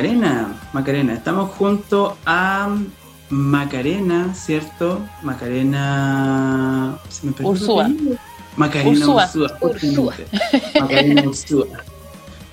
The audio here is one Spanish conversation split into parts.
Macarena, Macarena, estamos junto a Macarena, ¿cierto? Macarena. ¿se me Ursúa. Macarena Ursúa. Ursúa. Macarena Ursúa.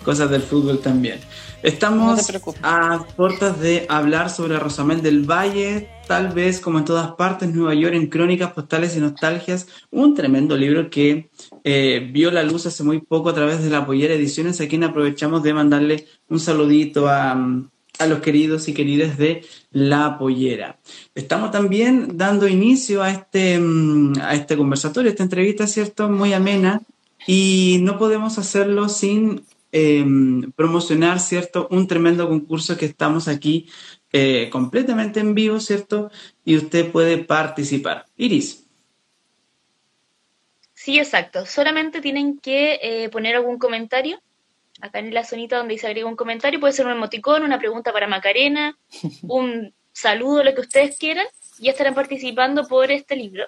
Cosas del fútbol también. Estamos a puertas de hablar sobre Rosamel del Valle, tal vez como en todas partes, Nueva York en crónicas postales y nostalgias, un tremendo libro que eh, vio la luz hace muy poco a través de la Pollera Ediciones, a quien aprovechamos de mandarle un saludito a, a los queridos y queridas de La Pollera. Estamos también dando inicio a este, mm, a este conversatorio, esta entrevista, ¿cierto? Muy amena, y no podemos hacerlo sin em, promocionar, ¿cierto? Un tremendo concurso que estamos aquí eh, completamente en vivo, ¿cierto? Y usted puede participar. Iris. Sí, exacto. Solamente tienen que eh, poner algún comentario acá en la zonita donde se agrega un comentario. Puede ser un emoticón, una pregunta para Macarena, un saludo, lo que ustedes quieran. Y estarán participando por este libro,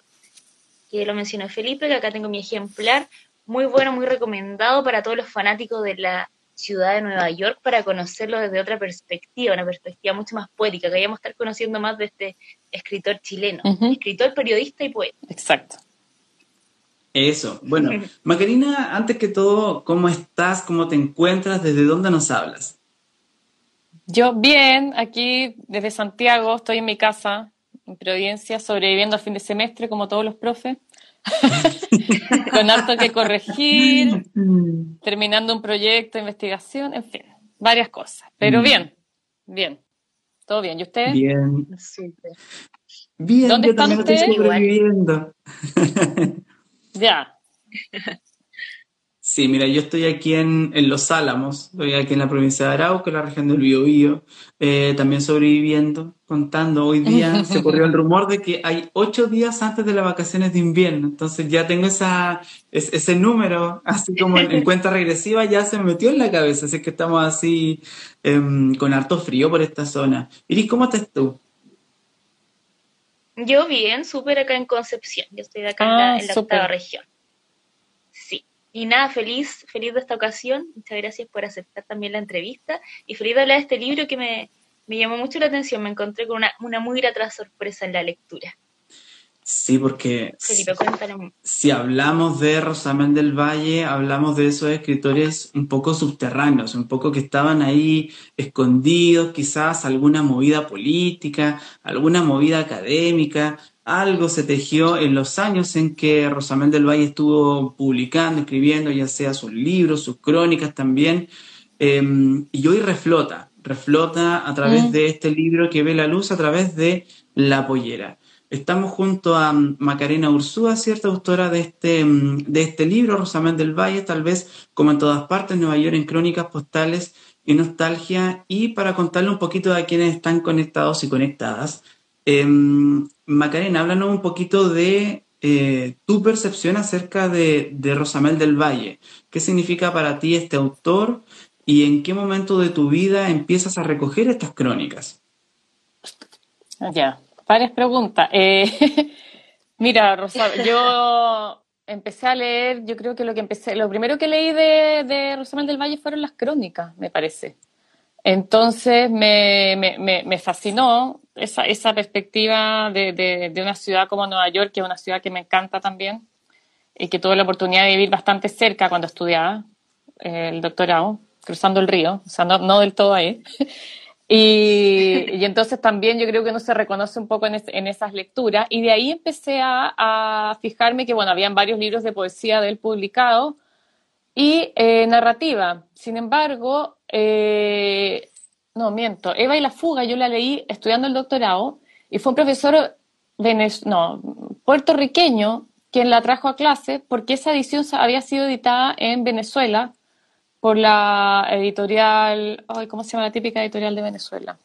que lo mencionó Felipe, que acá tengo mi ejemplar. Muy bueno, muy recomendado para todos los fanáticos de la ciudad de Nueva York para conocerlo desde otra perspectiva, una perspectiva mucho más poética, que vayamos a estar conociendo más de este escritor chileno, escritor, periodista y poeta. Exacto. Eso. Bueno, Macarina, antes que todo, ¿cómo estás? ¿Cómo te encuentras? ¿Desde dónde nos hablas? Yo bien, aquí desde Santiago, estoy en mi casa, en Providencia, sobreviviendo a fin de semestre como todos los profes. con harto que corregir, terminando un proyecto de investigación, en fin, varias cosas. Pero mm. bien, bien, todo bien. ¿Y usted? Bien. Bien, ¿Dónde yo también estoy sobreviviendo. ya. Sí, mira, yo estoy aquí en, Los Álamos, estoy aquí en la provincia de Arauco, en la región del Biobío, eh, también sobreviviendo, contando. Hoy día se corrió el rumor de que hay ocho días antes de las vacaciones de invierno, entonces ya tengo esa, ese número, así como en, cuenta regresiva, ya se me metió en la cabeza, así que estamos así em, con harto frío por esta zona. Iris, ¿cómo estás tú? Yo bien, súper acá en Concepción, yo estoy acá en la, ah, octava región. Y nada, feliz, feliz de esta ocasión. Muchas gracias por aceptar también la entrevista. Y feliz de hablar de este libro que me, llamó mucho la atención. Me encontré con una, una muy grata sorpresa en la lectura. Sí, porque si hablamos de Rosamén del Valle, hablamos de esos escritores un poco subterráneos, un poco que estaban ahí escondidos, quizás alguna movida política, alguna movida académica, algo se tejió en los años en que Rosamén del Valle estuvo publicando, escribiendo, ya sea sus libros, sus crónicas también, em, y hoy reflota, reflota a través mm. de este libro que ve la luz a través de La Pollera. Estamos junto a Macarena Ursúa, cierta autora de este, de este libro, Rosamén del Valle, tal vez como en todas partes, Nueva York en crónicas postales y nostalgia, y para contarle un poquito a quienes están conectados y conectadas. Em, Macarena, háblanos un poquito de eh, tu percepción acerca de, de, Rosamel del Valle. ¿Qué significa para ti este autor y en qué momento de tu vida empiezas a recoger estas crónicas? Ya, varias preguntas. Eh, mira, Rosamel, yo empecé a leer, yo creo que lo que empecé, lo primero que leí de, de Rosamel del Valle fueron las crónicas, me parece. Entonces me, me, fascinó esa, esa perspectiva de, de, una ciudad como Nueva York, que es una ciudad que me encanta también y que tuve la oportunidad de vivir bastante cerca cuando estudiaba eh, el doctorado, cruzando el río, o sea, no del todo ahí. Y, entonces también yo creo que uno se reconoce un poco en, esas lecturas. Y de ahí empecé a, a, fijarme que, bueno, habían varios libros de poesía de él publicados y eh, narrativa. Sin embargo, eh, no, miento, Eva y la fuga, yo la leí estudiando el doctorado y fue un profesor no, puertorriqueño quien la trajo a clase porque esa edición había sido editada en Venezuela por la editorial, ¿cómo se llama la típica editorial de Venezuela?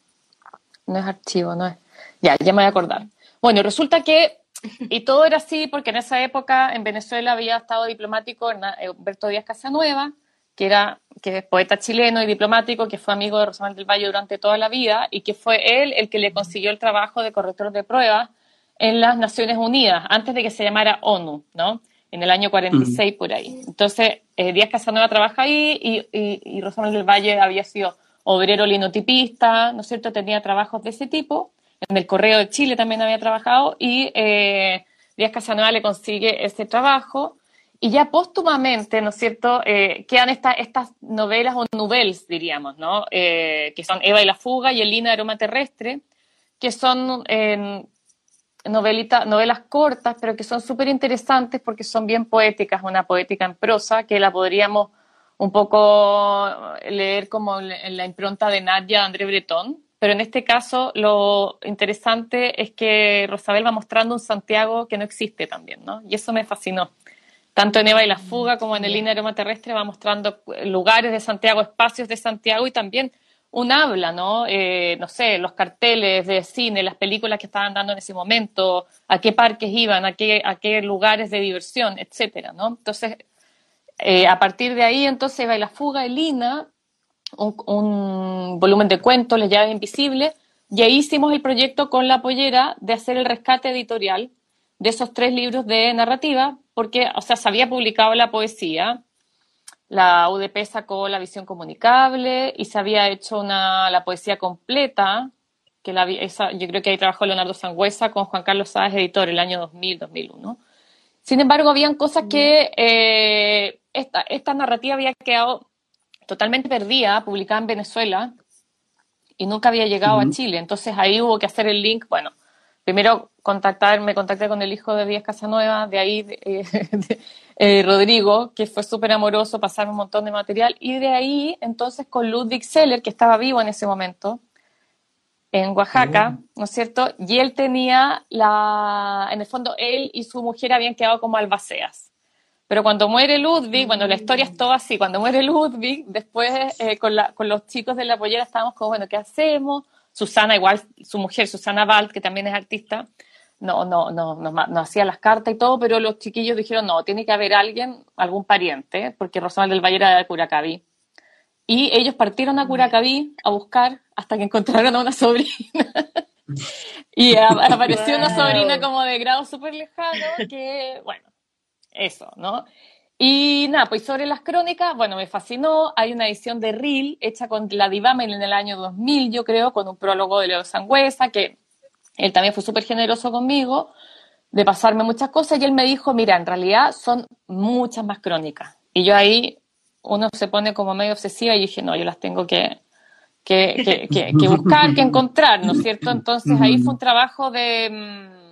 no es archivo, no es. Ya, ya me voy a acordar. Bueno, resulta que, y todo era así porque en esa época en Venezuela había estado diplomático eh, Humberto Díaz Casanueva, que era que poeta chileno y diplomático, que fue amigo de Rosamel del Valle durante toda la vida y que fue él el que le consiguió el trabajo de corrector de pruebas en las Naciones Unidas, antes de que se llamara ONU, ¿no? En el año 46 por ahí. Entonces, eh, Díaz Casanova trabaja ahí y, y, Rosamel del Valle había sido obrero linotipista, ¿no es cierto? Tenía trabajos de ese tipo. En el Correo de Chile también había trabajado y eh, Díaz Casanova le consigue ese trabajo y ya póstumamente, ¿no es cierto?, eh, quedan estas novelas o novelas, diríamos, ¿no?, eh, que son Eva y la fuga y El Lina aroma terrestre, que son novelas cortas, pero que son súper interesantes porque son bien poéticas, una poética en prosa, que la podríamos un poco leer como en la impronta de Nadia André Breton, pero en este caso lo interesante es que Rosabel va mostrando un Santiago que no existe también, ¿no? Y eso me fascinó. Tanto en Eva y la fuga como en el línea aroma terrestre va mostrando lugares de Santiago, espacios de Santiago y también un habla, ¿no? Eh, no sé, los carteles de cine, las películas que estaban dando en ese momento, a qué parques iban, a qué, a qué lugares de diversión, etcétera, ¿no? Entonces, eh, a partir de ahí, entonces, Eva y la fuga, Elina, un, un volumen de cuentos, Les llaves invisibles, y ahí hicimos el proyecto con la pollera de hacer el rescate editorial de esos tres libros de narrativa porque, o sea, se había publicado la poesía, la UDP sacó la visión comunicable y se había hecho una, la poesía completa, que la, esa, yo creo que ahí trabajó Leonardo Sangüesa con Juan Carlos Sáez, editor, el año 2000-2001. Sin embargo, habían cosas que eh, esta, esta narrativa había quedado totalmente perdida, publicada en Venezuela, y nunca había llegado a Chile. Entonces ahí hubo que hacer el link, bueno, primero contactar, me contacté con el hijo de Díaz Casanueva, de ahí eh, eh, Rodrigo, que fue súper amoroso, pasarme un montón de material, y de ahí entonces con Ludwig Seller, que estaba vivo en ese momento, en Oaxaca, ¿no es cierto? Y él tenía la, en el fondo, él y su mujer habían quedado como albaceas. Pero cuando muere Ludwig, bueno, la historia es todo así, cuando muere Ludwig, después eh, con, la, con los chicos de la pollera estábamos como, bueno, ¿qué hacemos? Susana, igual su mujer, Susana Valt, que también es artista, no, no, no, no, hacía las cartas y todo, pero los chiquillos dijeron, no, tiene que haber alguien, algún pariente, porque Rosal del Valle era de Curacaví. Y ellos partieron a Curacaví a buscar hasta que encontraron a una sobrina. y apareció una sobrina como de grado súper lejano, que, bueno, eso, ¿no? Y nada, pues sobre las crónicas, bueno, me fascinó. Hay una edición de Reel hecha con la Divamen en el año 2000, yo creo, con un prólogo de Leo Sangüesa, que él también fue súper generoso conmigo, de pasarme muchas cosas. Y él me dijo, mira, en realidad son muchas más crónicas. Y yo ahí, uno se pone como medio obsesiva y dije, no, yo las tengo que, que, que, que buscar, que encontrar, ¿no es cierto? Entonces ahí fue un trabajo de mm,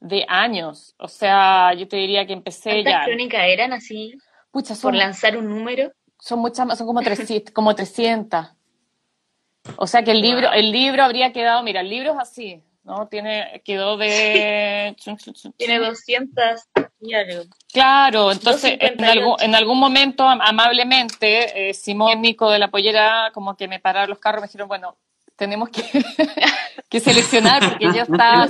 de años. O sea, yo te diría que empecé ya. ¿Cuántas crónicas eran así? Pucha, son, por lanzar un número. Son muchas más, son como 300, como 300. O sea que el libro, el libro habría quedado, mira, el libro es así, ¿no? Tiene, quedó de... Tiene 200 y algo. Claro, entonces en algún, en algún momento, amablemente, eh, Simón Nico de la Pollera, como que me pararon los carros, me dijeron, bueno, tenemos que, que seleccionar porque yo estaba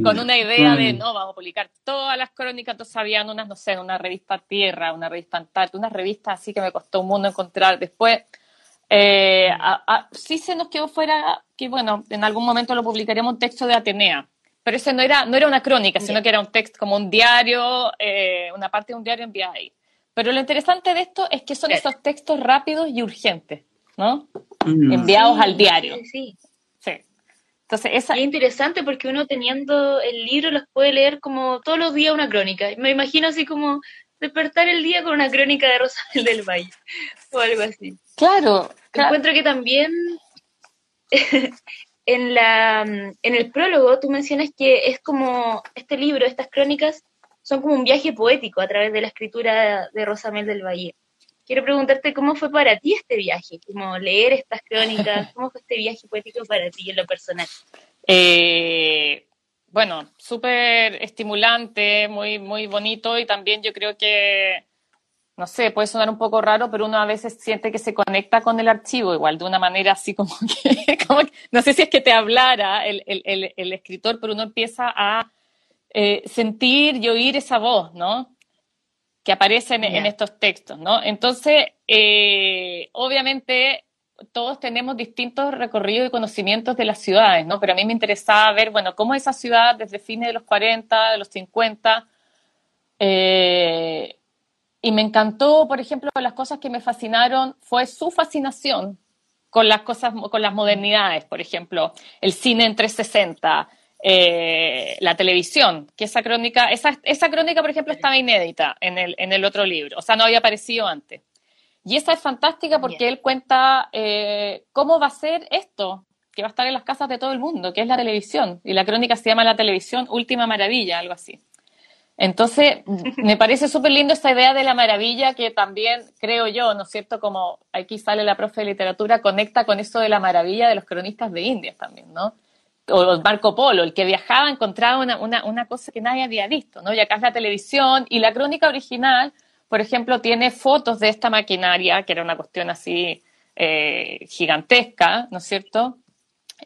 con una idea de, no, vamos a publicar todas las crónicas, entonces habían unas, no sé, una revista Tierra, una revista Antártida, una revista así que me costó un mundo encontrar. Después, eh, sí se nos quedó fuera que, bueno, en algún momento lo publicaríamos un texto de Atenea, pero ese no era, no era una crónica, sino que era un texto como un diario, eh, una parte de un diario enviada ahí. Pero lo interesante de esto es que son esos textos rápidos y urgentes. ¿No? Enviados al diario. Sí, sí. Entonces, esa... Es interesante porque uno teniendo el libro los puede leer como todos los días una crónica. Me imagino así como despertar el día con una crónica de Rosabel del Valle o algo así. Claro. Encuentro que también en, la, en el prólogo tú mencionas que es como este libro, estas crónicas, son como un viaje poético a través de la escritura de Rosamel del Valle quiero preguntarte cómo fue para ti este viaje, como leer estas crónicas, cómo fue este viaje poético para ti en lo personal. Eh, bueno, súper estimulante, muy, muy bonito y también yo creo que, no sé, puede sonar un poco raro, pero uno a veces siente que se conecta con el archivo igual, de una manera así como que, no sé si es que te hablara el, escritor, pero uno empieza a eh, sentir y oír esa voz, ¿no? Que aparece en, estos textos, ¿no? Entonces, eh, obviamente, todos tenemos distintos recorridos y conocimientos de las ciudades, ¿no? Pero a mí me interesaba ver, bueno, cómo esa ciudad desde fines de los 40, de los 50, eh, y me encantó, por ejemplo, las cosas que me fascinaron fue su fascinación con las cosas, con las modernidades, por ejemplo, el cine en 360, eh, la televisión, que esa crónica, esa, esa crónica, por ejemplo, estaba inédita en el, en el otro libro, o sea, no había aparecido antes. Y esa es fantástica porque él cuenta eh, cómo va a ser esto, que va a estar en las casas de todo el mundo, que es la televisión. Y la crónica se llama La televisión, última maravilla, algo así. Entonces, me parece súper lindo esta idea de la maravilla que también creo yo, ¿no es cierto? Como aquí sale la profe de literatura, conecta con eso de la maravilla de los cronistas de Indias también, ¿no? O Marco Polo, el que viajaba encontraba una, una, una cosa que nadie había visto, ¿no? Y acá es la televisión y la crónica original, por ejemplo, tiene fotos de esta maquinaria, que era una cuestión así eh, gigantesca, ¿no es cierto?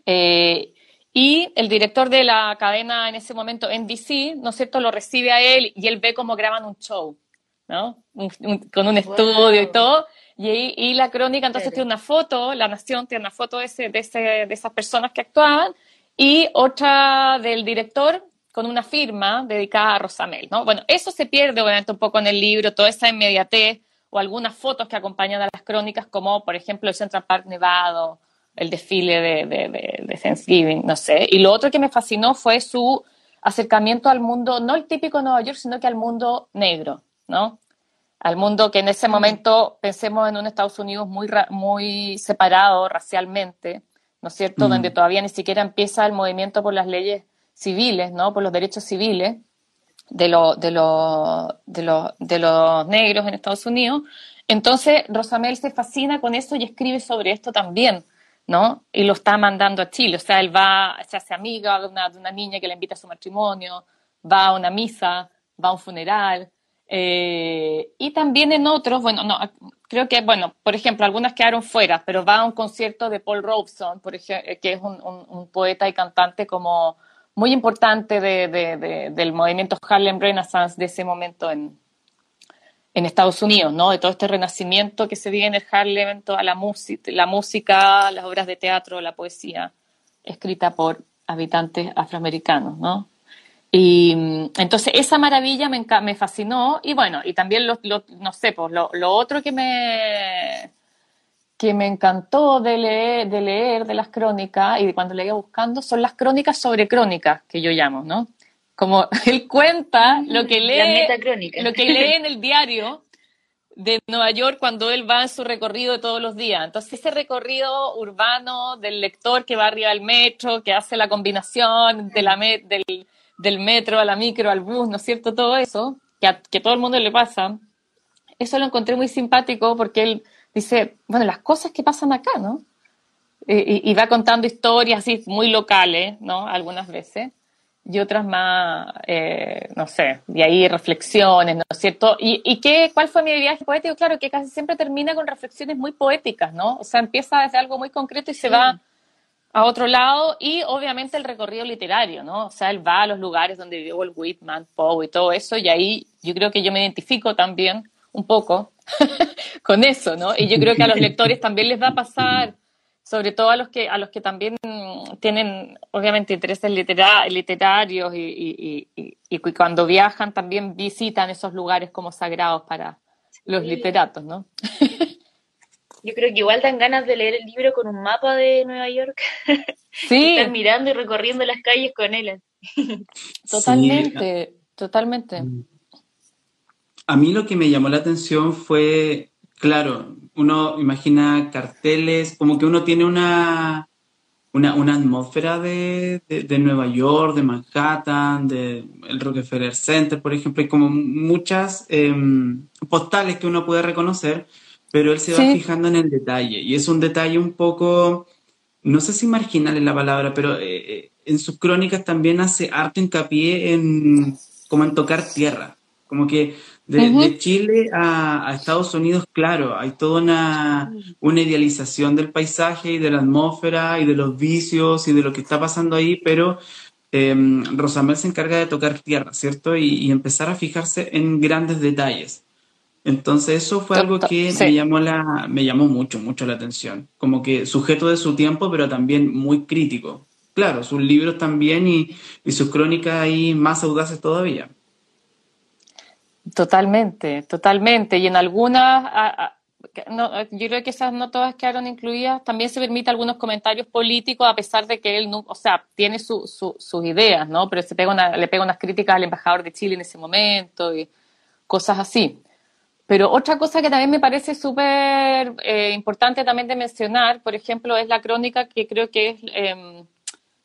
Eh, y el director de la cadena en ese momento, NBC, ¿no es cierto?, lo recibe a él y él ve cómo graban un show, ¿no? con un estudio y todo. Y, y, la crónica entonces tiene una foto, La Nación tiene una foto de, ese, de, ese, de esas personas que actuaban y otra del director con una firma dedicada a Rosamel, ¿no? Bueno, eso se pierde obviamente un poco en el libro, toda esa inmediatez o algunas fotos que acompañan a las crónicas, como por ejemplo el Central Park Nevado el desfile de, Thanksgiving, no sé. Y lo otro que me fascinó fue su acercamiento al mundo, no el típico Nueva York, sino que al mundo negro, ¿no? Al mundo que en ese momento pensemos en un Estados Unidos muy, muy separado racialmente, ¿no es cierto? Donde todavía ni siquiera empieza el movimiento por las leyes civiles, ¿no? Por los derechos civiles de, de, de, de los negros en Estados Unidos. Entonces, Rosamel se fascina con eso y escribe sobre esto también ¿no? Y lo está mandando a Chile. O sea, él va, se hace amiga de una, de una niña que le invita a su matrimonio, va a una misa, va a un funeral. Eh, y también en otros, bueno, no, creo que, bueno, por ejemplo, algunas quedaron fuera, pero va a un concierto de Paul Robeson, por ejemplo, que es un, un, poeta y cantante como muy importante de, de, del movimiento Harlem Renaissance de ese momento en, en Estados Unidos, ¿no? De todo este renacimiento que se vive en el Harlem, toda la, la música, las obras de teatro, la poesía, escrita por habitantes afroamericanos, ¿no? Y mm, entonces esa maravilla me, me fascinó y bueno, y también lo, no sé, pues lo, lo, otro que me, que me encantó de leer, de leer de las crónicas y de cuando leía buscando son las crónicas sobre crónicas, que yo llamo, ¿no? Como él cuenta lo que lee, lo que lee en el diario de Nueva York cuando él va en su recorrido de todos los días. Entonces, ese recorrido urbano del lector que va arriba del metro, que hace la combinación de la del, del, metro a la micro, al bus, ¿no es cierto? Todo eso, que a que todo el mundo le pasa, eso lo encontré muy simpático porque él dice, bueno, las cosas que pasan acá, ¿no? Y, y va contando historias así muy locales, ¿no? Algunas veces y otras más, eh, no sé, de ahí reflexiones, ¿no es cierto? ¿Y, y qué, cuál fue mi viaje poético? Claro, que casi siempre termina con reflexiones muy poéticas, ¿no? O sea, empieza desde algo muy concreto y se va a otro lado y obviamente el recorrido literario, ¿no? O sea, él va a los lugares donde vivió el Whitman, Poe y todo eso y ahí yo creo que yo me identifico también un poco con eso, ¿no? Y yo creo que a los lectores también les va a pasar sobre todo a los que, a los que también tienen, obviamente, intereses literarios y, cuando viajan también visitan esos lugares como sagrados para los literatos, ¿no? Yo creo que igual dan ganas de leer el libro con un mapa de Nueva York. Sí. Estar mirando y recorriendo las calles con él. Totalmente, totalmente. A mí lo que me llamó la atención fue, claro, uno imagina carteles, como que uno tiene una, una, atmósfera de, Nueva York, de Manhattan, de el Rockefeller Center, por ejemplo, hay como muchas em, postales que uno puede reconocer, pero él se va fijando en el detalle, y es un detalle un poco, no sé si marginal es la palabra, pero eh, eh, en sus crónicas también hace harto hincapié en como en tocar tierra, como que De, Chile a, Estados Unidos, claro, hay toda una, una, idealización del paisaje y de la atmósfera y de los vicios y de lo que está pasando ahí, pero eh, Rosamel se encarga de tocar tierra, ¿cierto? Y, empezar a fijarse en grandes detalles. Entonces eso fue algo que me, llamó la, me llamó mucho, mucho la atención. Como que sujeto de su tiempo, pero también muy crítico. Claro, sus libros también y, y sus crónicas ahí más audaces todavía. Totalmente, totalmente. Y en algunas, yo creo que esas no todas quedaron incluidas, también se permite algunos comentarios políticos, a pesar de que él, no, o sea, tiene sus ideas, ¿no? Pero se pega le pega unas críticas al embajador de Chile en ese momento y cosas así. Pero otra cosa que también me parece súper eh, importante también de mencionar, por ejemplo, es la crónica que creo que es eh,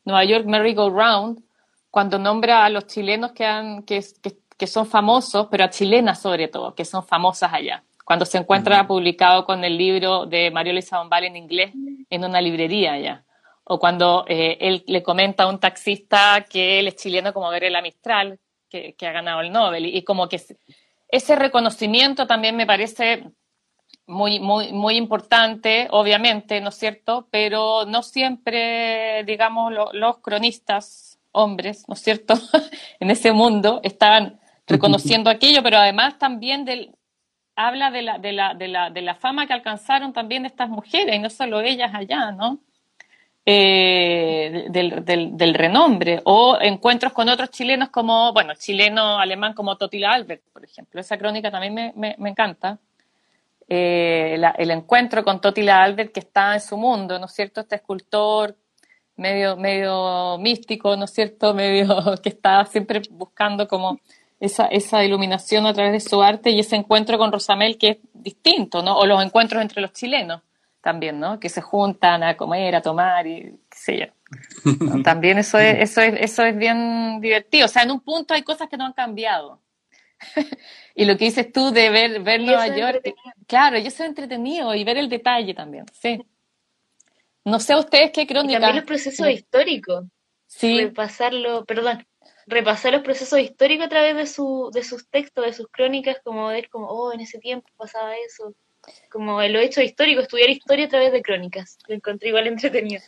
Nueva York Merry Go Round, cuando nombra a los chilenos que, han, que, que que son famosos, pero a chilenas sobre todo, que son famosas allá. Cuando se encuentra publicado con el libro de Mario Luisa Bombal en inglés en una librería allá. O cuando eh, él le comenta a un taxista que él es chileno como Gabriela Mistral, que, que ha ganado el Nobel. Y, como que ese reconocimiento también me parece muy, muy, muy importante, obviamente, ¿no es cierto? Pero no siempre, digamos, los cronistas hombres, ¿no es cierto?, en ese mundo estaban reconociendo aquello, pero además también del, habla de la, de, la, de, la, de la fama que alcanzaron también estas mujeres, y no solo ellas allá, ¿no? Eh, del, del, renombre, o encuentros con otros chilenos como, bueno, chileno-alemán como Totila Albert, por ejemplo. Esa crónica también me, me, me encanta. Eh, el encuentro con Totila Albert que está en su mundo, ¿no es cierto? Este escultor medio, medio místico, ¿no es cierto? Medio que está siempre buscando como esa, esa iluminación a través de su arte y ese encuentro con Rosamel que es distinto, ¿no? O los encuentros entre los chilenos también, ¿no? Que se juntan a comer, a tomar y qué sé yo. También eso es, eso es, eso es bien divertido. O sea, en un punto hay cosas que no han cambiado. y lo que dices tú de ver, ver Nueva York, claro, yo soy entretenido y ver el detalle también, sí. No sé ustedes qué crónica. Y también el proceso histórico. Sí. Repasarlo, perdón, repasar los procesos históricos a través de, su, de sus textos, de sus crónicas, como ver como, oh, en ese tiempo pasaba eso. Como lo hecho histórico, estudiar historia a través de crónicas. Lo encontré igual entretenido.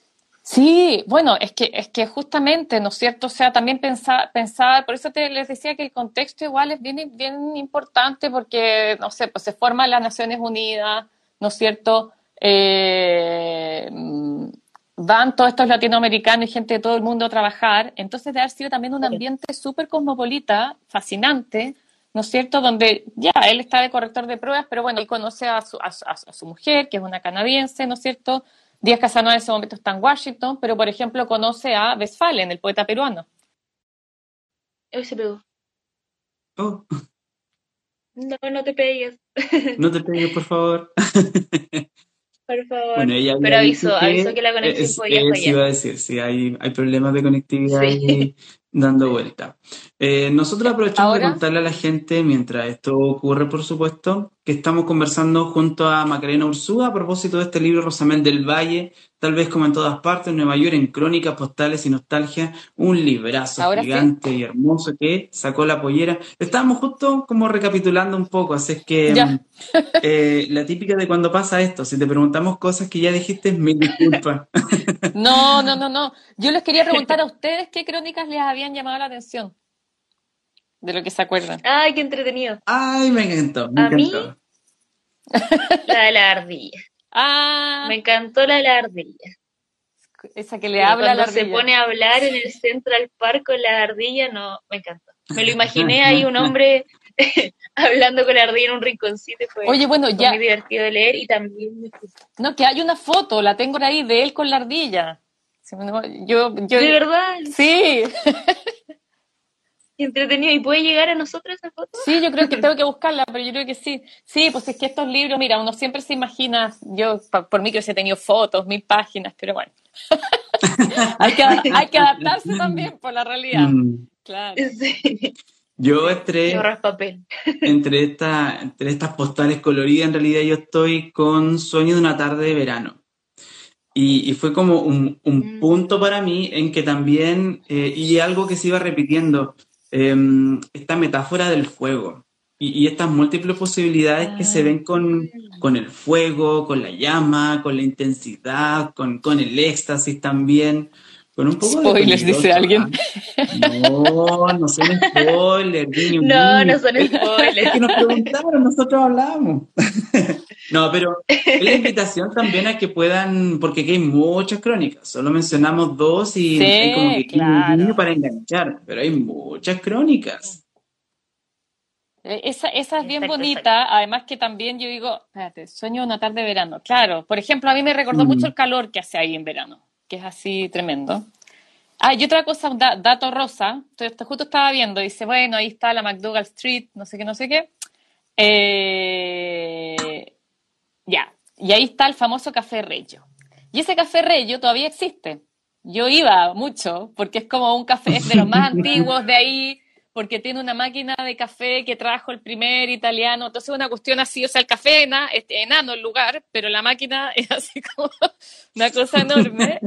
Sí, bueno, es que, es que justamente, ¿no es cierto? O sea, también pensar, pensar, por eso te les decía que el contexto igual es bien, bien importante porque, no sé, pues se forman las Naciones Unidas, ¿no es cierto? Eh, van todos estos latinoamericanos y gente de todo el mundo a trabajar, entonces debe haber sido también un ambiente súper cosmopolita, fascinante, ¿no es cierto? Donde ya él está de corrector de pruebas, pero bueno, él conoce a su, a, su mujer, que es una canadiense, ¿no es cierto? Díaz Casanova en ese momento está en Washington, pero por ejemplo conoce a Westphalen, el poeta peruano. Hoy se pegó. Oh. No, no te pegues. No te pegues, por favor. Por favor. Bueno, ella Pero avisó, que, que la conexión es, podía fallar. Sí, iba a decir, sí, hay, hay problemas de conectividad sí. dando vuelta. Eh, nosotros aprovechamos de contarle a la gente, mientras esto ocurre, por supuesto, que estamos conversando junto a Macarena Ursúa a propósito de este libro Rosamel del Valle, tal vez como en todas partes, Nueva York, en crónicas, postales y nostalgia, un librazo gigante y hermoso que sacó la pollera. Estábamos justo como recapitulando un poco, así es que mm, eh, la típica de cuando pasa esto, si te preguntamos cosas que ya dijiste, mil disculpas. No, no, no, no. Yo les quería preguntar a ustedes qué crónicas les habían llamado la atención de lo que se acuerdan. Ay, qué entretenido. Ay, me encantó. a mí, la de la ardilla. Ah. Me encantó la de la ardilla. Esa que le habla a la ardilla. se pone a hablar en el Central Park con la ardilla, no, me encantó. Me lo imaginé ahí un hombre hablando con la ardilla en un rinconcito. Fue, Oye, bueno, ya. muy divertido de leer y también me No, que hay una foto, la tengo ahí de él con la ardilla. Yo, yo, ¿De verdad? Sí. entretenido. ¿Y puede llegar a nosotros esa foto? Sí, yo creo que tengo que buscarla, pero yo creo que sí. Sí, pues es que estos libros, mira, uno siempre se imagina, yo por mí que he tenido fotos, mil páginas, pero bueno. hay, que, hay que adaptarse también por la realidad. Mm. Claro. Sí. Yo entre, papel. entre, esta, entre estas postales coloridas, en realidad yo estoy con Sueño de una tarde de verano. Y, fue como un, un, mm. punto para mí en que también, eh, y algo que se iba repitiendo, Em, esta metáfora del fuego. y, estas múltiples posibilidades que se ven con, con, el fuego, con la llama, con la intensidad, con, con el éxtasis también. Con un poco Spoilers, dice alguien. No, no son spoilers. no, no son spoilers. Es que nos preguntaron, nosotros hablamos. no, pero es la invitación también a que puedan, porque aquí hay muchas crónicas, solo mencionamos dos y hay como que claro. para enganchar, pero hay muchas crónicas. Eh, esa, esa es bien bonita, además que también yo digo, espérate, sueño una tarde de verano. Claro, por ejemplo, a mí me recordó mucho mm. el calor que hace ahí en verano, que es así tremendo. Ah, y otra cosa, un dato rosa, esto justo estaba viendo, dice, bueno, ahí está la McDougall Street, no sé qué, no sé qué. Eh, ya, y ahí está el famoso Café Reggio. Y ese Café Reggio todavía existe. Yo iba mucho, porque es como un café, de los más antiguos de ahí, porque tiene una máquina de café que trajo el primer italiano. Entonces, una cuestión así, o sea, el café es enano el lugar, pero la máquina es así como una cosa enorme.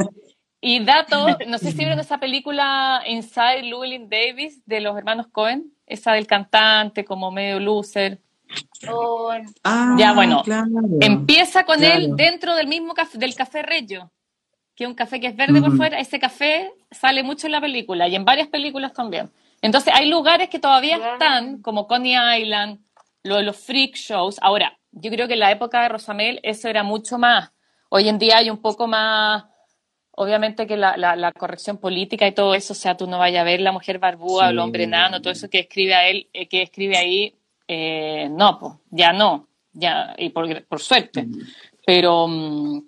Y dato, no sé si vieron esa película Inside Llewellyn Davis de los hermanos Cohen, esa del cantante como medio loser. Oh, ah, ya, bueno, empieza con él dentro del mismo café, del café Reggio, que es un café que es verde por fuera. Ese café sale mucho en la película y en varias películas también. Entonces, hay lugares que todavía están, como Coney Island, lo de los freak shows. Ahora, yo creo que en la época de Rosamel eso era mucho más. Hoy en día hay un poco más, obviamente que la, corrección política y todo eso, o sea, tú no vayas a ver la mujer barbúa o el hombre enano, todo eso que escribe a él, eh, que escribe ahí, eh, no, pues, ya no, ya, y por, por suerte. Mm. Pero, mm,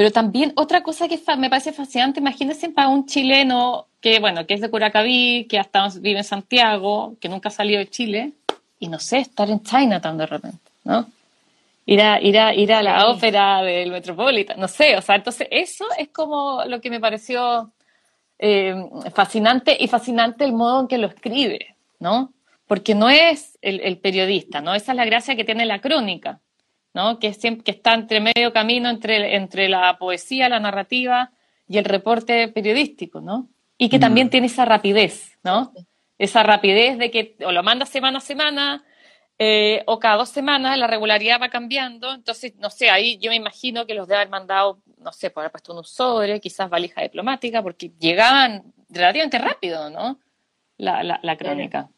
pero también otra cosa que me parece fascinante, imagínense para un chileno que, bueno, que es de Curacaví, que hasta vive en Santiago, que nunca ha salido de Chile, y no sé, estar en Chinatown de repente, ¿no? Ir a, ir a, ir a la ópera del Metropolitan, no sé, o sea, entonces eso es como lo que me pareció eh, fascinante y fascinante el modo en que lo escribe, ¿no? Porque no es el, el periodista, ¿no? Esa es la gracia que tiene la crónica ¿no? que, siempre, que está entre medio camino entre, entre la poesía, la narrativa y el reporte periodístico, ¿no? Y que también mm. tiene esa rapidez, ¿no? Esa rapidez de que o lo manda semana a semana eh, o cada dos semanas, la regularidad va cambiando. Entonces, no sé, ahí yo me imagino que los de haber mandado, no sé, por haber puesto un sobre, quizás valija diplomática, porque llegaban relativamente rápido, ¿no? La, la, crónica.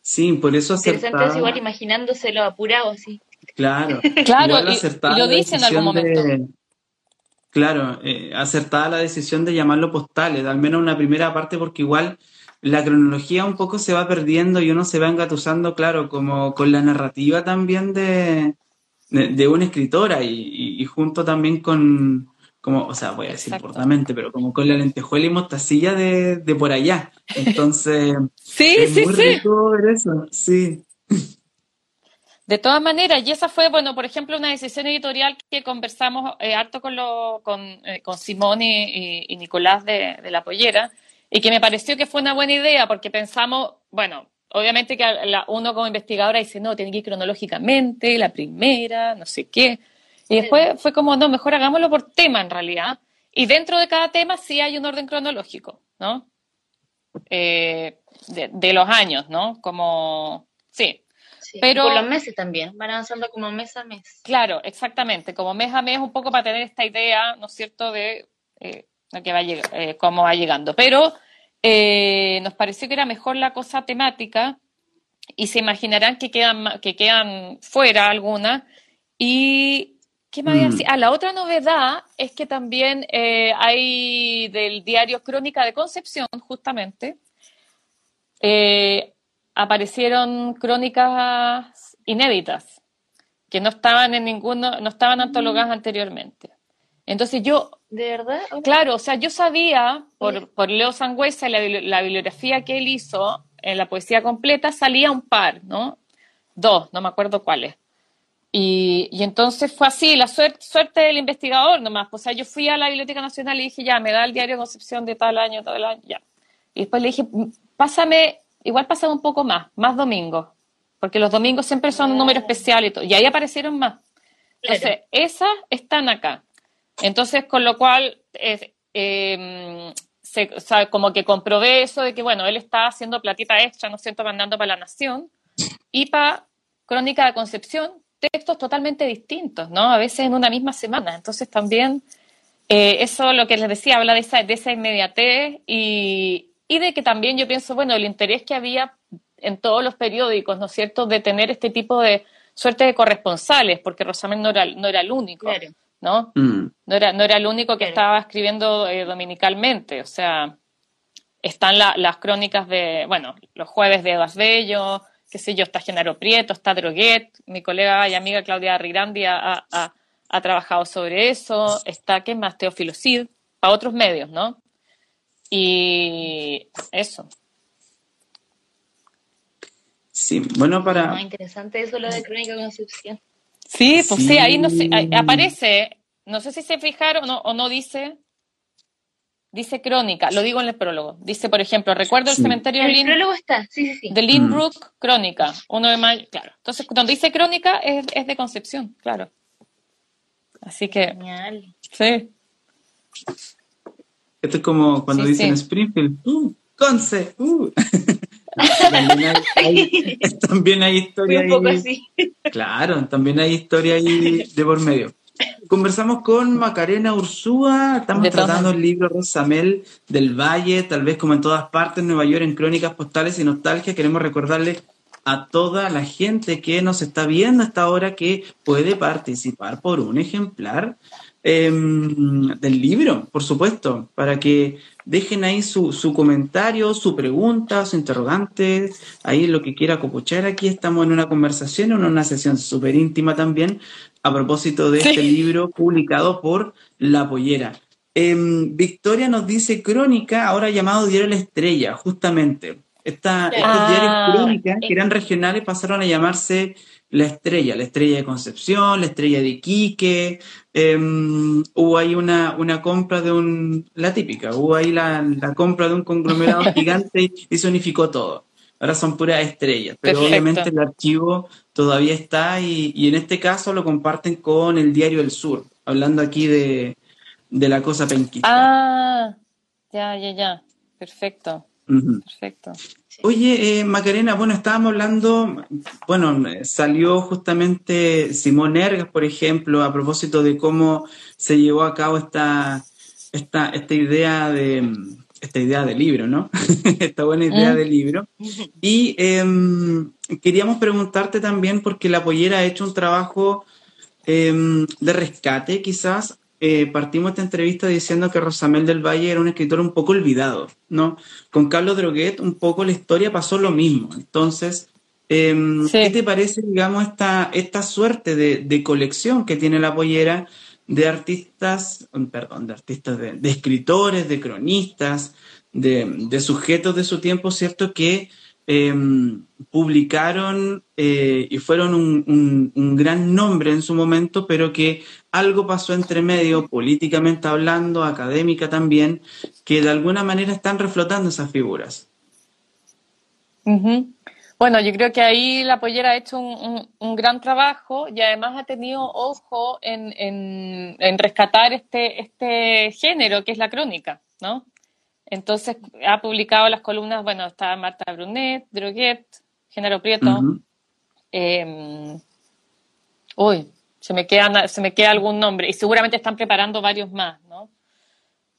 Sí, por eso acertaba. es igual imaginándoselo apurado así. Claro, claro y, lo dice en algún momento. claro, eh, acertada la decisión de llamarlo postales, al menos una primera parte, porque igual la cronología un poco se va perdiendo y uno se va engatusando, claro, como con la narrativa también de, de, una escritora y, junto también con, como, o sea, voy a decir portamente, pero como con la lentejuela y mostacilla de, de por allá. Entonces, sí, es sí, muy sí. rico ver eso, sí. De todas maneras, y esa fue, bueno, por ejemplo, una decisión editorial que conversamos eh, harto con, lo, con, eh, con Simón y, Nicolás de, La Pollera, y que me pareció que fue una buena idea, porque pensamos, bueno, obviamente que uno como investigadora dice, no, tiene que ir cronológicamente, la primera, no sé qué. Y después fue como, no, mejor hagámoslo por tema en realidad. Y dentro de cada tema sí hay un orden cronológico, ¿no? Eh, de, de, los años, ¿no? Como, sí, pero, por los meses también, van avanzando como mes a mes. Claro, exactamente, como mes a mes, un poco para tener esta idea, ¿no es cierto?, de eh, que va eh, cómo va llegando. Pero eh, nos pareció que era mejor la cosa temática y se imaginarán que quedan, que quedan fuera algunas. Y, ¿qué me había mm. Ah, la otra novedad es que también hay del diario Crónica de Concepción, justamente, aparecieron crónicas inéditas que no estaban en ninguno, no estaban mm. antologadas anteriormente. Entonces yo... ¿De verdad? Claro, o sea, yo sabía por, por Leo Sangüesa, la, la bibliografía que él hizo en la poesía completa, salía un par, ¿no? Dos, no me acuerdo cuáles. Y, y, entonces fue así, la suerte, suerte del investigador nomás. O sea, yo fui a la Biblioteca Nacional y dije, ya, me da el diario Concepción de tal año, tal año, ya. Y después le dije, pásame igual pasaba un poco más, más domingos, porque los domingos siempre son un número ah. especial y todo, y ahí aparecieron más. Entonces, esas están acá. Entonces, con lo cual, em, se, o sea, como que comprobé eso de que, bueno, él está haciendo platita extra, ¿no es cierto?, mandando para La Nación. Y para Crónica de Concepción, textos totalmente distintos, ¿no? A veces en una misma semana. Entonces también eh, eso lo que les decía, habla de esa, de esa inmediatez y, y de que también yo pienso, bueno, el interés que había en todos los periódicos, ¿no es cierto?, de tener este tipo de suerte de corresponsales, porque Rosamel no era, no era el único, ¿no? Mm. No, era, no era el único que estaba escribiendo eh, dominicalmente, o sea, están las crónicas de, bueno, los jueves de Edas Bello, qué sé yo, está Genaro Prieto, está Droguet, mi colega y amiga Claudia Rigrandi ha, ha, trabajado sobre eso, está, ¿qué más? Teófilo Cid, para otros medios, ¿no? Y eso. Sí, bueno, para... Muy interesante eso lo de Crónica Concepción. Sí, pues sí, ahí no sé, aparece, no sé si se fijaron o no, dice, dice crónica, lo digo en el prólogo. Dice, por ejemplo, recuerdo el cementerio de prólogo está, sí, sí, sí. De Lynbrook, mm. crónica, uno de mayo, claro. Entonces, cuando dice crónica es, es de Concepción, claro. Así que. Genial. Sí. Esto es como cuando dicen Springfield, uh, Conce, uh. también hay, historia ahí. Claro, también hay historia ahí de por medio. Conversamos con Macarena Ursúa, estamos tratando el libro Rosamel del Valle, tal vez como en todas partes, Nueva York, en crónicas postales y nostalgia. Queremos recordarle a toda la gente que nos está viendo hasta ahora que puede participar por un ejemplar em, del libro, por supuesto, para que dejen ahí su, su, comentario, su pregunta, su interrogante, ahí lo que quiera copuchar. Aquí estamos en una conversación, en una sesión súper íntima también, a propósito de este libro publicado por La Pollera. Em, Victoria nos dice crónica, ahora llamado Diario La Estrella, justamente. Esta, estos diarios ah, crónicas que eran regionales pasaron a llamarse La Estrella, La Estrella de Concepción, La Estrella de Iquique, em, hubo ahí una, una compra de un, la típica, hubo ahí la, compra de un conglomerado gigante y se unificó todo. Ahora son puras estrellas, pero obviamente el archivo todavía está y, y, en este caso lo comparten con el Diario del Sur, hablando aquí de, de la cosa penquista. Ah, ya, ya, ya, perfecto. Perfecto. Oye, eh, Macarena, bueno, estábamos hablando, bueno, salió justamente Simón Ergas, por ejemplo, a propósito de cómo se llevó a cabo esta, esta, esta idea de esta idea de libro, ¿no? esta buena idea mm. de libro. Y em, queríamos preguntarte también, porque la pollera ha hecho un trabajo em, de rescate, quizás, eh, partimos esta entrevista diciendo que Rosamel del Valle era un escritor un poco olvidado, ¿no? Con Carlos Droguet un poco la historia pasó lo mismo. Entonces, em, ¿qué te parece, digamos, esta, esta suerte de, colección que tiene la pollera de artistas, perdón, de artistas, de, escritores, de cronistas, de, sujetos de su tiempo, ¿cierto? Que em, publicaron eh, y fueron un, gran nombre en su momento, pero que algo pasó entre medio, políticamente hablando, académica también, que de alguna manera están reflotando esas figuras. Bueno, yo creo que ahí la pollera ha hecho un, gran trabajo y además ha tenido ojo en, rescatar este, este género que es la crónica, ¿no? Entonces ha publicado las columnas, bueno, está Marta Brunet, Droguet, Género Prieto. Em, uy, se me, queda, se me queda algún nombre y seguramente están preparando varios más, ¿no?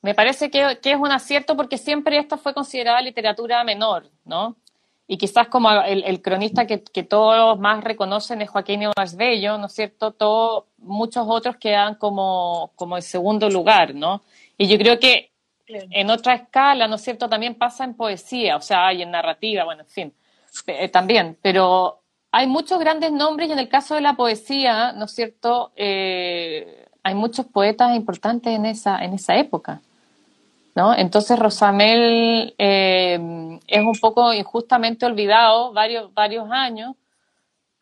Me parece que, es un acierto porque siempre esta fue considerada literatura menor, ¿no? Y quizás como el, cronista que, todos más reconocen es Joaquín Ibáñez Bello, ¿no es cierto? Todo, muchos otros quedan como, como en segundo lugar, ¿no? Y yo creo que en otra escala, ¿no es cierto? También pasa en poesía, o sea, hay en narrativa, bueno, en fin, eh, también, pero hay muchos grandes nombres y en el caso de la poesía, ¿no es cierto? Eh, hay muchos poetas importantes en esa, en esa época. ¿no? Entonces Rosamel eh, es un poco injustamente olvidado varios, varios años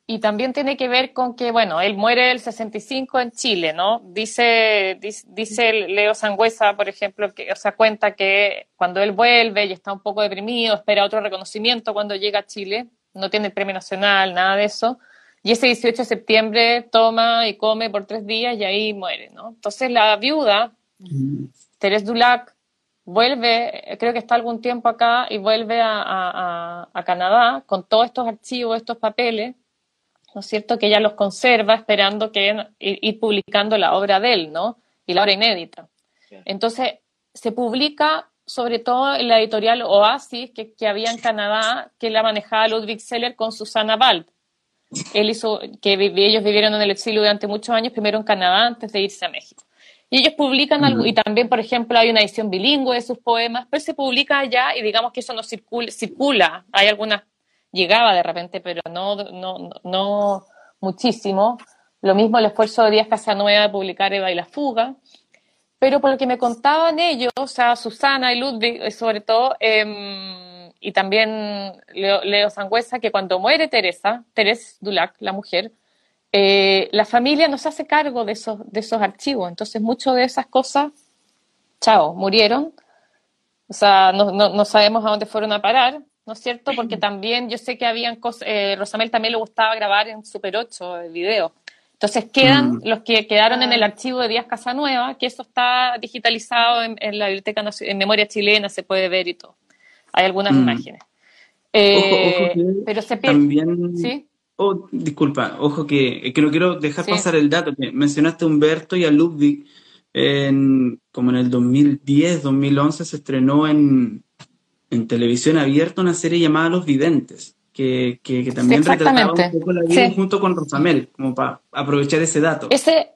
y también tiene que ver con que, bueno, él muere el 65 en Chile, ¿no? Dice, dice, Leo Sangüesa, por ejemplo, que, o sea, cuenta que cuando él vuelve y está un poco deprimido, espera otro reconocimiento cuando llega a Chile, no tiene el premio nacional, nada de eso. Y ese 18 de septiembre toma y come por tres días y ahí muere, ¿no? Entonces la viuda, Teresa Dulac, vuelve, creo que está algún tiempo acá y vuelve a, Canadá con todos estos archivos, estos papeles, ¿no es cierto? Que ella los conserva esperando que ir, publicando la obra de él, ¿no? Y la obra inédita. Entonces, se publica sobre todo en la editorial Oasis que, que había en Canadá, que la manejaba Ludwig Seller con Susana Wald. Él hizo, que ellos vivieron en el exilio durante muchos años, primero en Canadá antes de irse a México. Y ellos publican algo, y también, por ejemplo, hay una edición bilingüe de sus poemas, pero se publica allá y digamos que eso no circula, circula. hay algunas, llegaba de repente, pero no, no, no muchísimo. Lo mismo el esfuerzo de Díaz Casanueva de publicar Eva y la fuga. Pero por lo que me contaban ellos, o sea, Susana y Ludwig, eh, sobre todo, em, y también Leo, Leo Sangüesa, que cuando muere Teresa, Teresa Dulac, la mujer, eh, la familia no se hace cargo de esos, de esos archivos. Entonces, muchas de esas cosas, chao, murieron. O sea, no, no, sabemos a dónde fueron a parar, ¿no es cierto? Porque también yo sé que habían cosas, eh, Rosamel también le gustaba grabar en Super 8 el video. Entonces quedan mm. los que quedaron en el archivo de Díaz Casanueva, que eso está digitalizado en, la Biblioteca en Memoria Chilena, se puede ver y todo. Hay algunas mm. imágenes. Eh, pero se pierde. También, ¿sí? Oh, disculpa, ojo que, que no quiero dejar pasar el dato. Que mencionaste a Humberto y a Ludwig. En, como en el 2010, 2011 se estrenó en, en televisión abierta una serie llamada Los Videntes, que, que, también retrataba un poco la vida junto con Rosamel, como para aprovechar ese dato. Ese,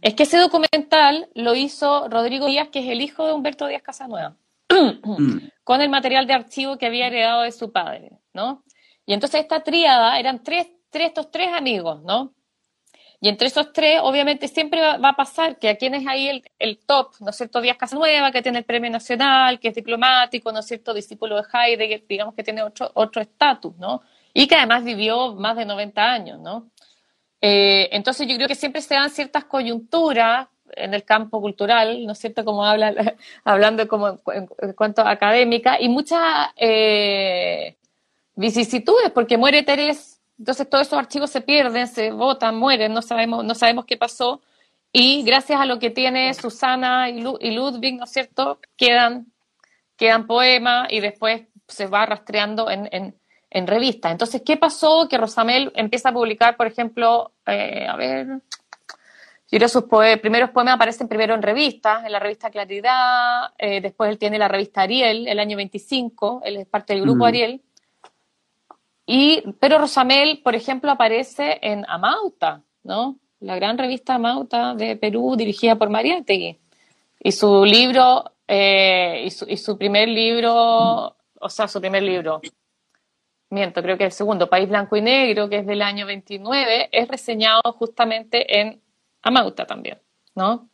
es que ese documental lo hizo Rodrigo Díaz, que es el hijo de Humberto Díaz Casanueva, mm. con el material de archivo que había heredado de su padre, ¿no? Y entonces esta tríada eran tres estos tres amigos, ¿no? Y entre esos tres, obviamente, siempre va, a pasar que a quien es ahí el, top, ¿no es cierto? Díaz Casanueva, que tiene el premio nacional, que es diplomático, ¿no es cierto? Discípulo de Heidegger, digamos que tiene otro estatus, ¿no? Y que además vivió más de 90 años, ¿no? Eh, entonces yo creo que siempre se dan ciertas coyunturas en el campo cultural, ¿no es cierto? Como habla, hablando como en, cuanto a académica, y muchas eh, vicisitudes, porque muere Teresa entonces todos esos archivos se pierden, se botan, mueren, no sabemos, no sabemos qué pasó. Y gracias a lo que tiene Susana y, Ludwig, ¿no es cierto? Quedan, quedan poemas y después se va rastreando en, en, en revistas. Entonces, ¿qué pasó? Que Rosamel empieza a publicar, por ejemplo, eh, a ver, yo sus primeros poemas aparecen primero en revistas, en la revista Claridad, eh, después él tiene la revista Ariel, el año 25, él es parte del grupo mm. Ariel, y, pero Rosamel, por ejemplo, aparece en Amauta, ¿no? La gran revista Amauta de Perú, dirigida por Mariátegui. Y su libro, eh, y, su, primer libro, o sea, su primer libro, miento, creo que el segundo, País Blanco y Negro, que es del año 29, es reseñado justamente en Amauta también, ¿no?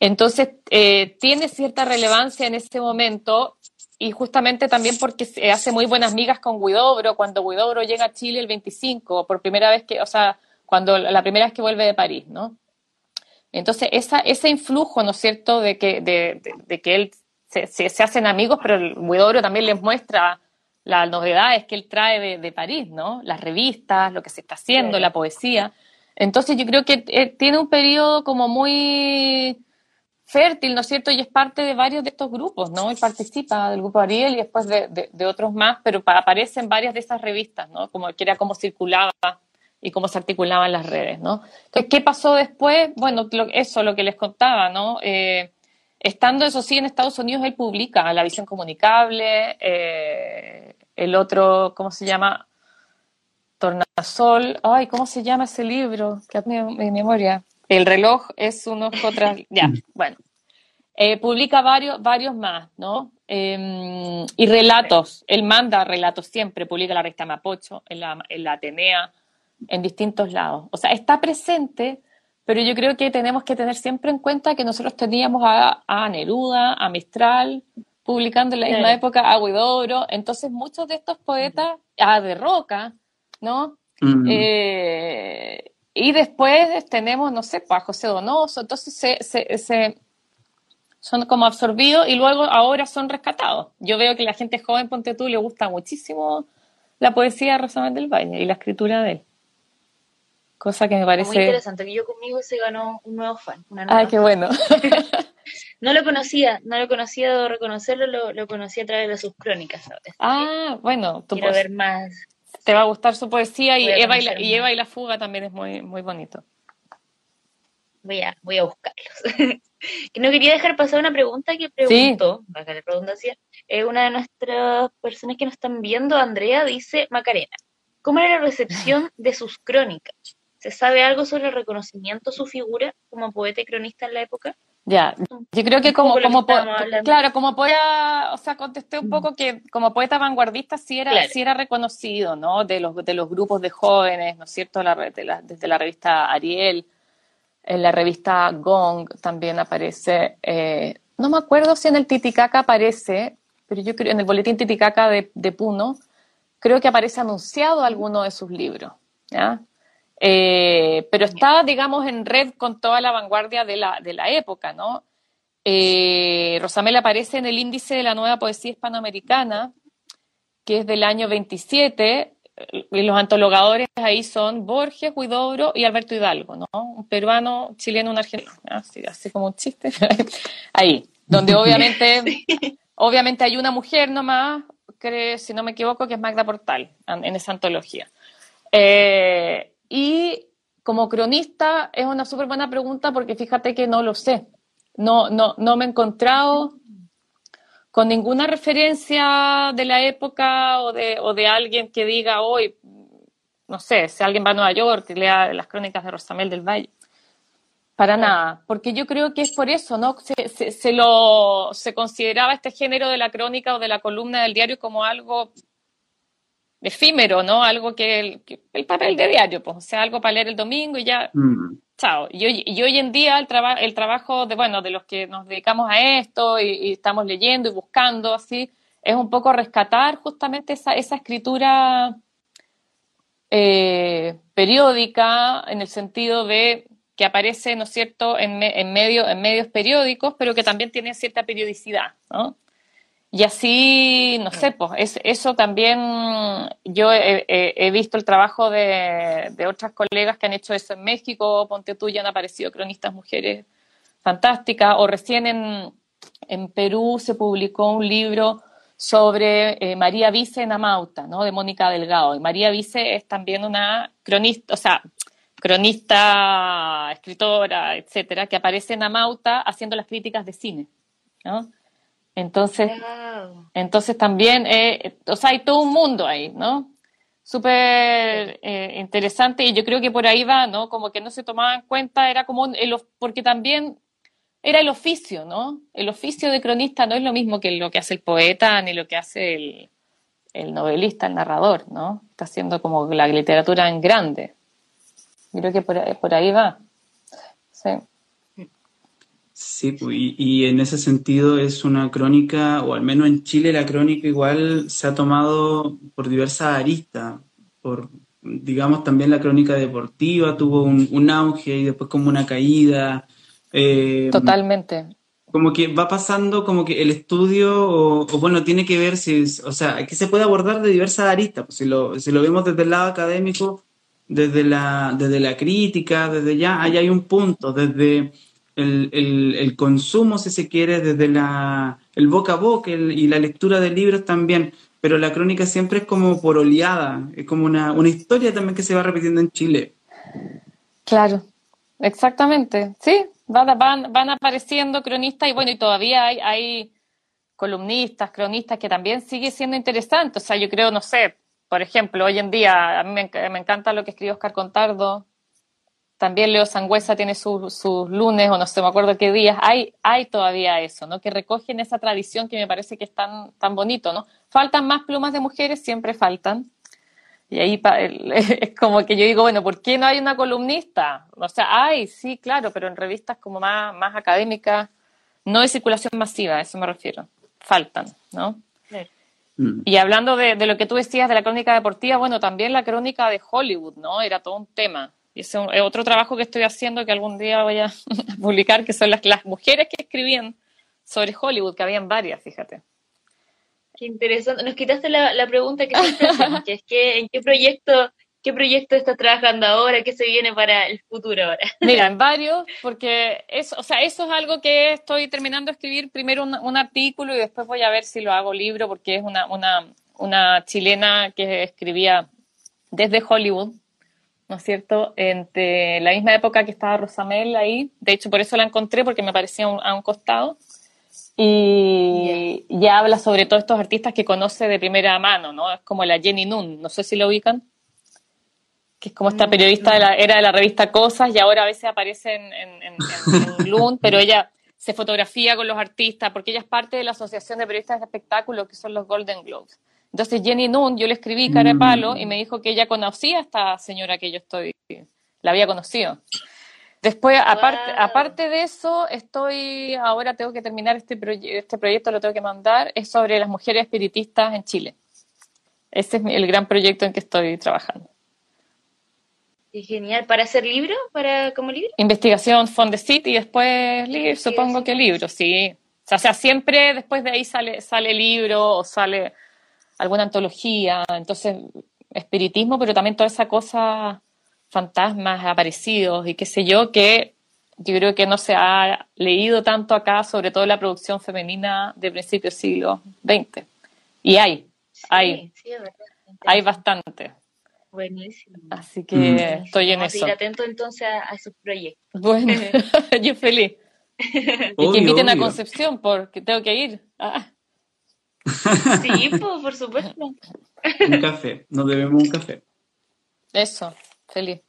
Entonces, eh, tiene cierta relevancia en ese momento y justamente también porque se hace muy buenas migas con Guidobro, cuando Guidobro llega a Chile el 25, por primera vez que, o sea, cuando la primera vez que vuelve de París, ¿no? Entonces, esa, ese influjo, ¿no es cierto?, de que, de, de, que él se, se, hacen amigos, pero el Guidobro también les muestra las novedades que él trae de, de, París, ¿no? Las revistas, lo que se está haciendo, la poesía. Entonces, yo creo que eh, tiene un periodo como muy fértil, ¿no es cierto? Y es parte de varios de estos grupos, ¿no? Y participa del grupo Ariel y después de, de, otros más, pero aparece en varias de esas revistas, ¿no? Como que era cómo circulaba y cómo se articulaban las redes, ¿no? Entonces, ¿qué pasó después? Bueno, eso, lo que les contaba, ¿no? Eh, estando, eso sí, en Estados Unidos, él publica La Visión Comunicable, eh, el otro, ¿cómo se llama? Tornasol, ay, ¿cómo se llama ese libro? Que mi, mi memoria. El reloj es uno contra... Ya, bueno. Eh, publica varios, varios más, ¿no? Em, y relatos. Él manda relatos siempre, publica la revista Mapocho, en la, en la Atenea, en distintos lados. O sea, está presente, pero yo creo que tenemos que tener siempre en cuenta que nosotros teníamos a, a Neruda, a Mistral, publicando en la misma época a Huidobro. Entonces, muchos de estos poetas, a De Roca, ¿no? Mm. Eh, y después tenemos, no sé, pues, a José Donoso, entonces se, se, se, son como absorbidos y luego ahora son rescatados. Yo veo que la gente joven, ponte tú, le gusta muchísimo la poesía de Rosamel del Valle y la escritura de él. Cosa que me parece... Muy interesante, que yo conmigo se ganó un nuevo fan. Una nueva Ay, qué bueno. No lo conocía, no lo conocía, debo reconocerlo, lo, lo conocí a través de sus crónicas, ¿sabes? Ah, bueno, tú Quiero ver más. Te va a gustar su poesía y Eva y, la, y Eva y la fuga también es muy, muy bonito. Voy a, voy a buscarlos. no quería dejar pasar una pregunta que preguntó, sí. la redundancia, eh, una de nuestras personas que nos están viendo, Andrea, dice, Macarena, ¿cómo era la recepción de sus crónicas? ¿Se sabe algo sobre el reconocimiento de su figura como poeta y cronista en la época? Ya, yo creo que como, como claro, como poeta, o sea, contesté un mm. poco que como poeta vanguardista sí era, sí era reconocido, ¿no? De los, de los grupos de jóvenes, ¿no es cierto? La, desde la revista Ariel, en la revista Gong también aparece, eh, no me acuerdo si en el Titicaca aparece, pero yo creo en el boletín Titicaca de, Puno, creo que aparece anunciado alguno de sus libros. Eh, pero está, digamos, en red con toda la vanguardia de la, de la época, ¿no? Eh, Rosamel aparece en el índice de la nueva poesía hispanoamericana, que es del año 27, y los antologadores ahí son Borges, Huidobro y Alberto Hidalgo, ¿no? Un peruano, chileno, un argentino, así, así como un chiste, ahí, donde obviamente, obviamente hay una mujer nomás, que, si no me equivoco, que es Magda Portal, en esa antología. Eh, y como cronista es una súper buena pregunta porque fíjate que no lo sé. No, no, no me he encontrado con ninguna referencia de la época o de, o de alguien que diga hoy, no sé, si alguien va a Nueva York y lea las crónicas de Rosamel del Valle. Para nada, porque yo creo que es por eso, ¿no? Se, se, se, lo, se consideraba este género de la crónica o de la columna del diario como algo efímero, ¿no? Algo que el, el, papel de diario, pues, o sea, algo para leer el domingo y ya, mm. Chao. Y hoy, en día el, traba, el trabajo de, bueno, de los que nos dedicamos a esto y, estamos leyendo y buscando, así, es un poco rescatar justamente esa, esa escritura eh, periódica en el sentido de que aparece, ¿no es cierto?, en, en, medio, en medios periódicos, pero que también tiene cierta periodicidad, ¿no? Y así, no sé, pues eso también yo he, visto el trabajo de, otras colegas que han hecho eso en México, Ponte tú, ya han aparecido cronistas mujeres fantásticas, o recién en, en Perú se publicó un libro sobre eh, María Vice en Amauta, ¿no? de Mónica Delgado. Y María Vice es también una cronista, o sea, cronista, escritora, etcétera, que aparece en Amauta haciendo las críticas de cine, ¿no? Entonces, entonces también, eh, o sea, hay todo un mundo ahí, ¿no? Súper eh, interesante y yo creo que por ahí va, ¿no? Como que no se tomaba en cuenta, era como, el, porque también era el oficio, ¿no? El oficio de cronista no es lo mismo que lo que hace el poeta ni lo que hace el, el novelista, el narrador, ¿no? Está haciendo como la literatura en grande. Yo creo que por, por ahí va. Sí. Sí, pues, y, en ese sentido es una crónica, o al menos en Chile la crónica igual se ha tomado por diversas aristas, por, digamos, también la crónica deportiva tuvo un, auge y después como una caída. Eh, Totalmente. Como que va pasando como que el estudio, o, bueno, tiene que ver si, o sea, que se puede abordar de diversas aristas, pues, si, lo, si lo vemos desde el lado académico, desde la, desde la crítica, desde ya, ahí hay un punto, desde el, el, consumo, si se quiere, desde la, el boca a boca y la lectura de libros también, pero la crónica siempre es como por oleada, es como una, una historia también que se va repitiendo en Chile. Claro, exactamente, sí, van, van, van apareciendo cronistas y bueno, y todavía hay, hay columnistas, cronistas que también sigue siendo interesante, o sea, yo creo, no sé, por ejemplo, hoy en día a mí me, me encanta lo que escribe Oscar Contardo, también Leo Sangüesa tiene sus, lunes, o no sé, me acuerdo qué días, hay, hay todavía eso, ¿no? Que recogen esa tradición que me parece que es tan, tan bonito, ¿no? Faltan más plumas de mujeres, siempre faltan. Y ahí es como que yo digo, bueno, ¿por qué no hay una columnista? O sea, hay, sí, claro, pero en revistas como más, más académicas, no de circulación masiva, a eso me refiero. Faltan, ¿no? Mm. Y hablando de, de, lo que tú decías de la crónica deportiva, bueno, también la crónica de Hollywood, ¿no? Era todo un tema. Y ese es otro trabajo que estoy haciendo que algún día voy a publicar, que son las, las mujeres que escribían sobre Hollywood, que habían varias, fíjate. Qué interesante. Nos quitaste la, la pregunta que siempre que es que en qué proyecto ¿Qué proyecto estás trabajando ahora? ¿Qué se viene para el futuro ahora? Mira, en varios, porque eso, o sea, eso es algo que estoy terminando de escribir primero un, artículo y después voy a ver si lo hago libro, porque es una, una, una chilena que escribía desde Hollywood, ¿no es cierto? Entre la misma época que estaba Rosamel ahí, de hecho por eso la encontré, porque me parecía a un costado, y ya habla sobre todos estos artistas que conoce de primera mano, ¿no? Es como la Jenny Nun, no sé si lo ubican que es como esta mm, periodista de la, era de la revista Cosas y ahora a veces aparece en, en, en, pero ella se fotografía con los artistas porque ella es parte de la Asociación de Periodistas de Espectáculos que son los Golden Globes. Entonces Jenny Noon, yo le escribí cara de palo y me dijo que ella conocía a esta señora que yo estoy, la había conocido. Después, aparte, aparte de eso, estoy, ahora tengo que terminar este, este proyecto, lo tengo que mandar, es sobre las mujeres espiritistas en Chile. Ese es el gran proyecto en que estoy trabajando genial. ¿Para hacer libro? ¿Para como libro? Investigación Fondesit y después libro, supongo que libro, sí. O sea, siempre después de ahí sale, sale libro o sale alguna antología. Entonces, espiritismo, pero también toda esa cosa, fantasmas, aparecidos y qué sé yo, que yo creo que no se ha leído tanto acá, sobre todo la producción femenina de principios del siglo XX. Y hay, hay, hay bastante. Buenísimo. Así que mm. estoy en eso. Ir atento entonces a, esos proyectos. Bueno, yo feliz. y que inviten a Concepción porque tengo que ir. Ah. Sí, por supuesto. Un café, nos debemos un café. Eso, feliz.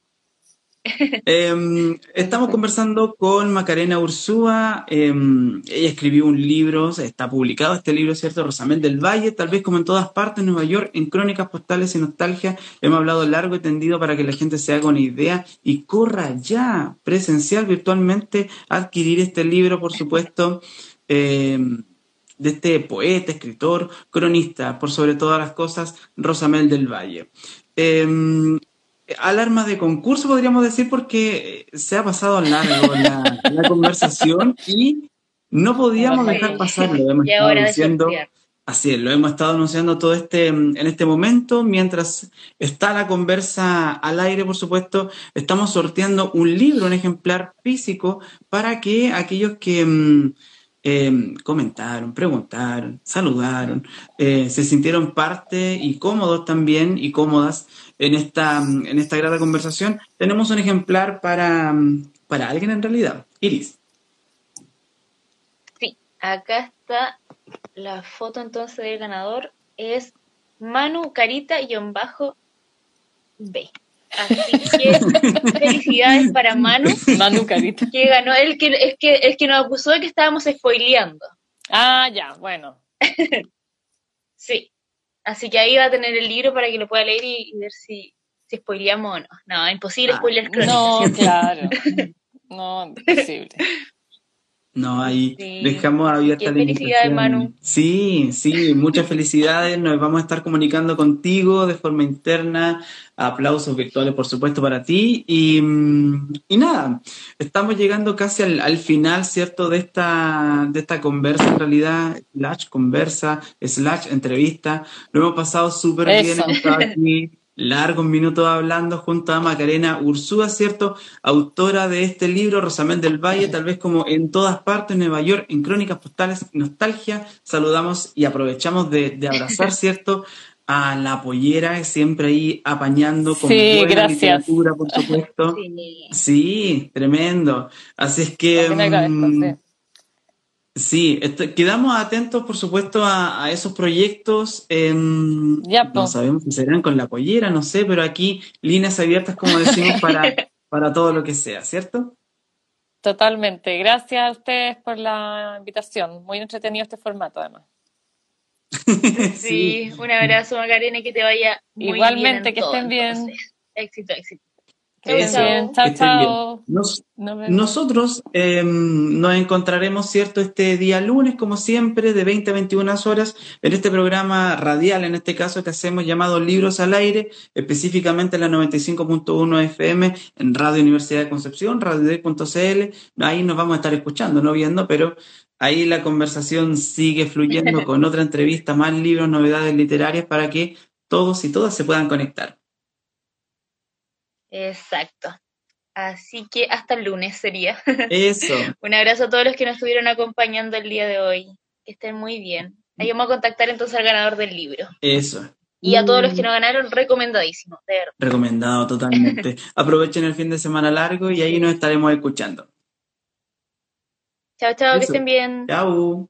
Em, estamos conversando con Macarena Ursúa. Em, ella escribió un libro, está publicado este libro, ¿cierto? Rosamel del Valle, tal vez como en todas partes, Nueva York, en Crónicas Postales y Nostalgia. Hemos hablado largo y tendido para que la gente se haga una idea y corra ya, presencial, virtualmente, a adquirir este libro, por supuesto. Em, de este poeta, escritor, cronista, por sobre todas las cosas, Rosamel del Valle alarma de concurso, podríamos decir, porque se ha pasado largo la, la conversación y no podíamos dejar pasarlo. Hemos estado diciendo, así es, lo hemos estado anunciando todo este en este momento. Mientras está la conversa al aire, por supuesto, estamos sorteando un libro, un ejemplar físico, para que aquellos que mm, em, comentaron, preguntaron, saludaron, eh, se sintieron parte y cómodos también y cómodas en esta, en esta grata conversación, tenemos un ejemplar para, para alguien en realidad. Iris. Sí, acá está la foto entonces del ganador. Es Manu Carita-B. Así que felicidades para Manu. Manu Carita. Que ganó, el que, es que, el que nos acusó de que estábamos spoileando. Ah, ya, bueno. sí. Así que ahí va a tener el libro para que lo pueda leer y, ver si, si spoileamos o no. No, imposible ah, spoiler No, claro. No, imposible. No, ahí dejamos abierta la Felicidades, Manu. Sí, sí, muchas felicidades. Nos vamos a estar comunicando contigo de forma interna. Aplausos virtuales, por supuesto, para ti. Y, mm, y nada, estamos llegando casi al, final, ¿cierto?, de esta, de esta conversa, en realidad, slash conversa, slash entrevista. Lo hemos pasado súper bien. aquí largos minutos hablando junto a Macarena Ursúa, ¿cierto? Autora de este libro, Rosamel del Valle, tal vez como en todas partes, Nueva York, en Crónicas Postales y Nostalgia. Saludamos y aprovechamos de, abrazar, ¿cierto? A la pollera, siempre ahí apañando con buena literatura, por supuesto. Sí. tremendo. Así es que... Sí, quedamos atentos, por supuesto, a, esos proyectos. no sabemos si serán con la pollera, no sé, pero aquí líneas abiertas, como decimos, para, para todo lo que sea, ¿cierto? Totalmente. Gracias a ustedes por la invitación. Muy entretenido este formato, además. sí, un abrazo, Macarena, que te vaya muy Igualmente, que estén bien. Éxito, éxito. Chao, chao. nosotros em, nos encontraremos, ¿cierto?, este día lunes, como siempre, de 20 a 21 horas, en este programa radial, en este caso que hacemos llamado Libros al Aire, específicamente en la 95.1 FM, en Radio Universidad de Concepción, radio.cl. Ahí nos vamos a estar escuchando, no viendo, pero ahí la conversación sigue fluyendo con otra entrevista, más libros, novedades literarias, para que todos y todas se puedan conectar. Exacto. Así que hasta el lunes sería. Eso. Un abrazo a todos los que nos estuvieron acompañando el día de hoy. Que estén muy bien. Ahí vamos a contactar entonces al ganador del libro. Eso. Y a todos los que no ganaron, recomendadísimo. Recomendado totalmente. Aprovechen el fin de semana largo y ahí nos estaremos escuchando. Chao, chao, que estén bien. Chao.